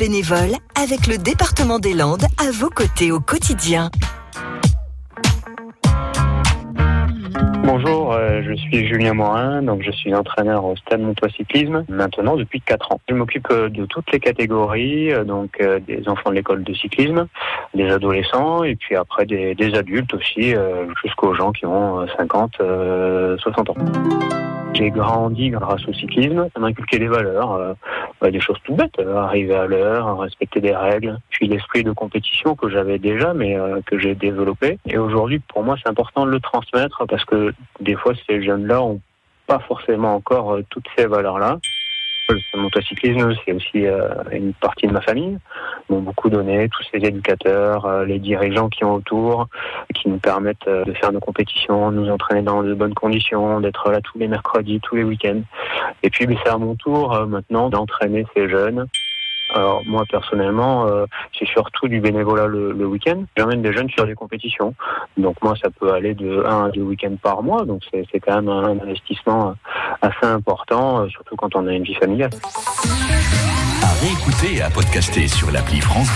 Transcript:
Bénévole avec le département des Landes à vos côtés au quotidien. Bonjour, euh, je suis Julien Morin, donc je suis entraîneur au Stade Montois Cyclisme maintenant depuis 4 ans. Je m'occupe euh, de toutes les catégories, euh, donc des enfants de l'école de cyclisme, des adolescents et puis après des, des adultes aussi, jusqu'aux gens qui ont 50, 60 ans. J'ai grandi grâce au cyclisme, ça m'a inculqué des valeurs, euh, bah, des choses tout bêtes, euh, arriver à l'heure, respecter des règles, puis l'esprit de compétition que j'avais déjà mais euh, que j'ai développé. Et aujourd'hui, pour moi, c'est important de le transmettre parce que des fois, ces jeunes-là ont pas forcément encore toutes ces valeurs-là. Le motocyclisme, c'est aussi euh, une partie de ma famille. M'ont beaucoup donné, tous ces éducateurs, euh, les dirigeants qui ont autour, qui nous permettent euh, de faire nos compétitions, de nous entraîner dans de bonnes conditions, d'être là tous les mercredis, tous les week-ends. Et puis, ben, c'est à mon tour maintenant d'entraîner ces jeunes. Alors moi personnellement, euh, c'est surtout du bénévolat le, week-end. J'emmène des jeunes sur des compétitions. Donc moi, ça peut aller de un à deux week-ends par mois. Donc c'est quand même un investissement assez important, euh, surtout quand on a une vie familiale. À réécouter et à podcaster sur l'appli France.